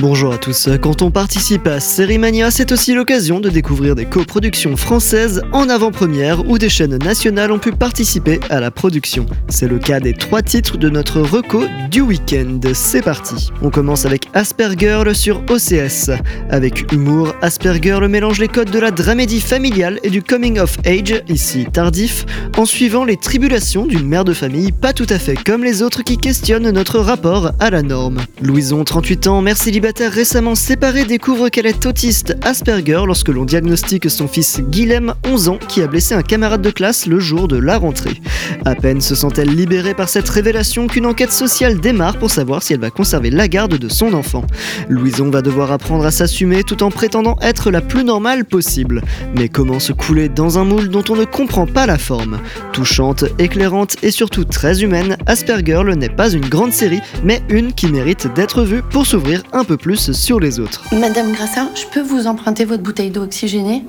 Bonjour à tous. Quand on participe à Série Mania, c'est aussi l'occasion de découvrir des coproductions françaises en avant-première où des chaînes nationales ont pu participer à la production. C'est le cas des trois titres de notre reco du week-end. C'est parti. On commence avec Aspergirl sur OCS. Avec humour, Aspergirl mélange les codes de la dramédie familiale et du coming of age, ici tardif, en suivant les tribulations d'une mère de famille pas tout à fait comme les autres qui questionnent notre rapport à la norme. Louison, 38 ans, mère célibataire récemment séparée découvre qu'elle est autiste Asperger lorsque l'on diagnostique son fils Guilhem, 11 ans, qui a blessé un camarade de classe le jour de la rentrée. À peine se sent-elle libérée par cette révélation qu'une enquête sociale démarre pour savoir si elle va conserver la garde de son enfant. Louison va devoir apprendre à s'assumer tout en prétendant être la plus normale possible. Mais comment se couler dans un moule dont on ne comprend pas la forme? Touchante, éclairante et surtout très humaine, Aspergirl n'est pas une grande série, mais une qui mérite d'être vue pour s'ouvrir un peu plus sur les autres. Madame Grassin, je peux vous emprunter votre bouteille d'eau oxygénée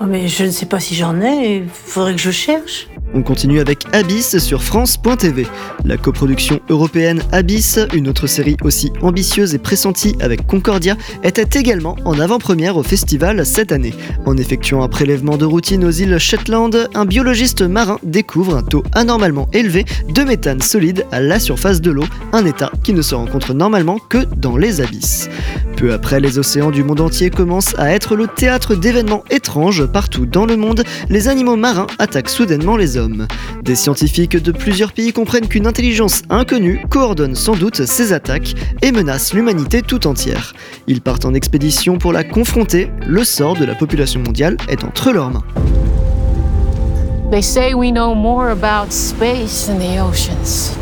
Oh, mais je ne sais pas si j'en ai, il faudrait que je cherche. On continue avec Abyss sur France.tv. La coproduction européenne Abyss, une autre série aussi ambitieuse et pressentie avec Concordia, était également en avant-première au festival cette année. En effectuant un prélèvement de routine aux îles Shetland, un biologiste marin découvre un taux anormalement élevé de méthane solide à la surface de l'eau, un état qui ne se rencontre normalement que dans les abysses. Peu après, les océans du monde entier commencent à être le théâtre d'événements étranges partout dans le monde. Les animaux marins attaquent soudainement les hommes. Des scientifiques de plusieurs pays comprennent qu'une intelligence inconnue coordonne sans doute ces attaques et menace l'humanité tout entière. Ils partent en expédition pour la confronter. Le sort de la population mondiale est entre leurs mains. They say we know more about space than the oceans.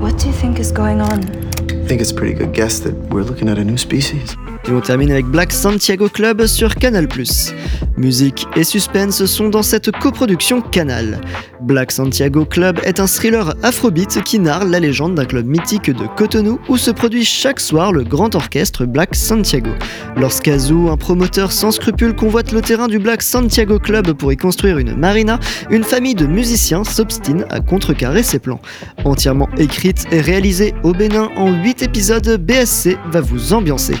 What do you think is going on? Think it's a pretty good guess that we're looking at a new species. Et on termine avec Black Santiago Club sur Canal+. Musique et suspense sont dans cette coproduction Canal. Black Santiago Club est un thriller afrobeat qui narre la légende d'un club mythique de Cotonou où se produit chaque soir le grand orchestre Black Santiago. Lorsqu'Azou, un promoteur sans scrupules, convoite le terrain du Black Santiago Club pour y construire une marina, une famille de musiciens s'obstine à contrecarrer ses plans. Entièrement écrite et réalisée au Bénin en 8 épisodes, BSC va vous ambiancer.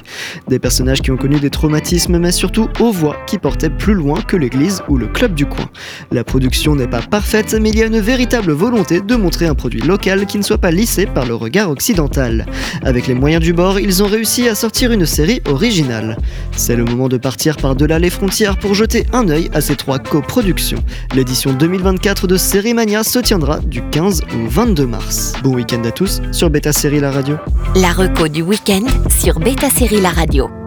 Des personnages qui ont connu des traumatismes, mais surtout aux voix qui portaient plus loin que l'église ou le club du coin. La production n'est pas parfaite, mais il y a une véritable volonté de montrer un produit local qui ne soit pas lissé par le regard occidental. Avec les moyens du bord, ils ont réussi à sortir une série originale. C'est le moment de partir par-delà les frontières pour jeter un œil à ces trois coproductions. L'édition 2024 de Série Mania se tiendra du 15 au 22 mars. Bon week-end à tous sur Beta Série La Radio. La reco du week-end sur Beta Série La Radio.